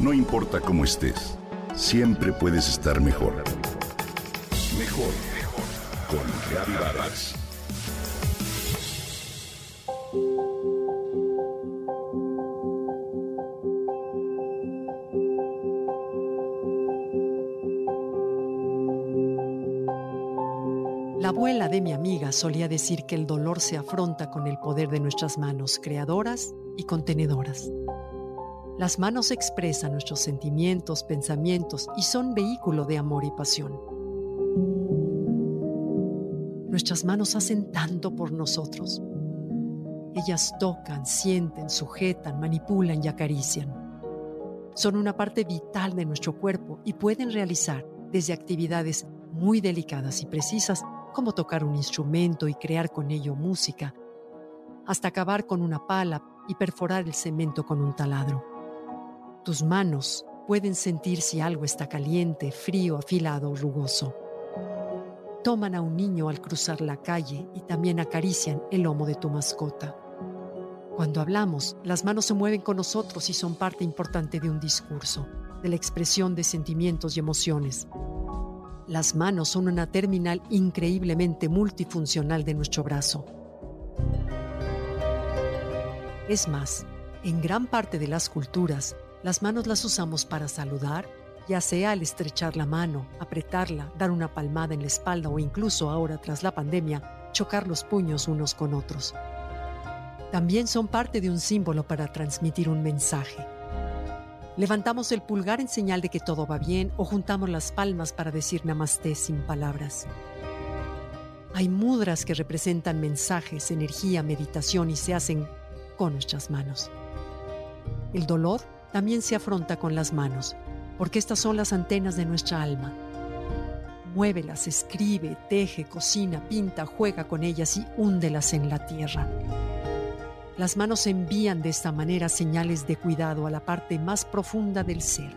No importa cómo estés, siempre puedes estar mejor. Mejor, mejor. Con Reavivadas. La abuela de mi amiga solía decir que el dolor se afronta con el poder de nuestras manos creadoras y contenedoras. Las manos expresan nuestros sentimientos, pensamientos y son vehículo de amor y pasión. Nuestras manos hacen tanto por nosotros. Ellas tocan, sienten, sujetan, manipulan y acarician. Son una parte vital de nuestro cuerpo y pueden realizar desde actividades muy delicadas y precisas como tocar un instrumento y crear con ello música, hasta acabar con una pala y perforar el cemento con un taladro. Tus manos pueden sentir si algo está caliente, frío, afilado o rugoso. Toman a un niño al cruzar la calle y también acarician el lomo de tu mascota. Cuando hablamos, las manos se mueven con nosotros y son parte importante de un discurso, de la expresión de sentimientos y emociones. Las manos son una terminal increíblemente multifuncional de nuestro brazo. Es más, en gran parte de las culturas, las manos las usamos para saludar, ya sea al estrechar la mano, apretarla, dar una palmada en la espalda o incluso ahora tras la pandemia, chocar los puños unos con otros. También son parte de un símbolo para transmitir un mensaje. Levantamos el pulgar en señal de que todo va bien o juntamos las palmas para decir namaste sin palabras. Hay mudras que representan mensajes, energía, meditación y se hacen con nuestras manos. El dolor también se afronta con las manos, porque estas son las antenas de nuestra alma. Muévelas, escribe, teje, cocina, pinta, juega con ellas y húndelas en la tierra. Las manos envían de esta manera señales de cuidado a la parte más profunda del ser.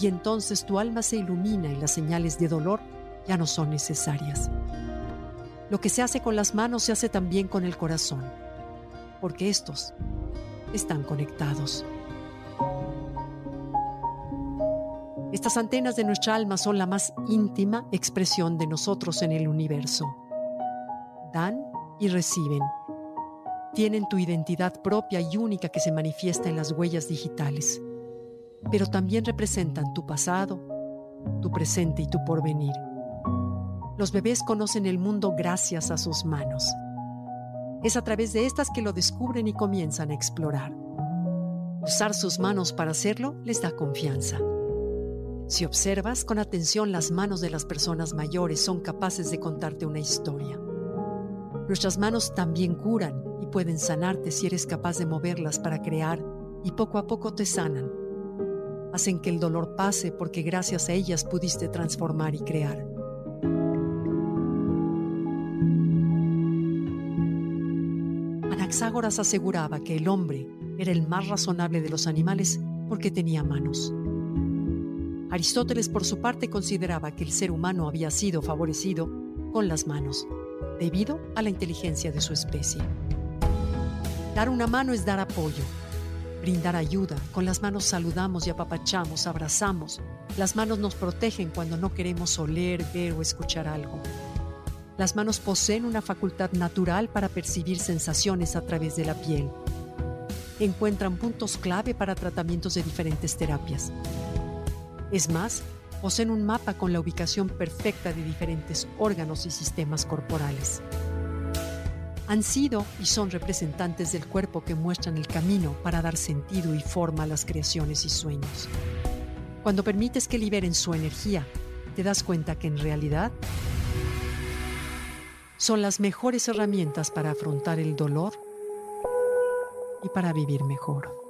Y entonces tu alma se ilumina y las señales de dolor ya no son necesarias. Lo que se hace con las manos se hace también con el corazón, porque estos están conectados. Estas antenas de nuestra alma son la más íntima expresión de nosotros en el universo. Dan y reciben. Tienen tu identidad propia y única que se manifiesta en las huellas digitales, pero también representan tu pasado, tu presente y tu porvenir. Los bebés conocen el mundo gracias a sus manos. Es a través de estas que lo descubren y comienzan a explorar. Usar sus manos para hacerlo les da confianza. Si observas con atención las manos de las personas mayores son capaces de contarte una historia. Nuestras manos también curan y pueden sanarte si eres capaz de moverlas para crear y poco a poco te sanan. Hacen que el dolor pase porque gracias a ellas pudiste transformar y crear. Anaxágoras aseguraba que el hombre era el más razonable de los animales porque tenía manos. Aristóteles, por su parte, consideraba que el ser humano había sido favorecido con las manos, debido a la inteligencia de su especie. Dar una mano es dar apoyo, brindar ayuda. Con las manos saludamos y apapachamos, abrazamos. Las manos nos protegen cuando no queremos oler, ver o escuchar algo. Las manos poseen una facultad natural para percibir sensaciones a través de la piel. Encuentran puntos clave para tratamientos de diferentes terapias. Es más, poseen un mapa con la ubicación perfecta de diferentes órganos y sistemas corporales. Han sido y son representantes del cuerpo que muestran el camino para dar sentido y forma a las creaciones y sueños. Cuando permites que liberen su energía, te das cuenta que en realidad son las mejores herramientas para afrontar el dolor y para vivir mejor.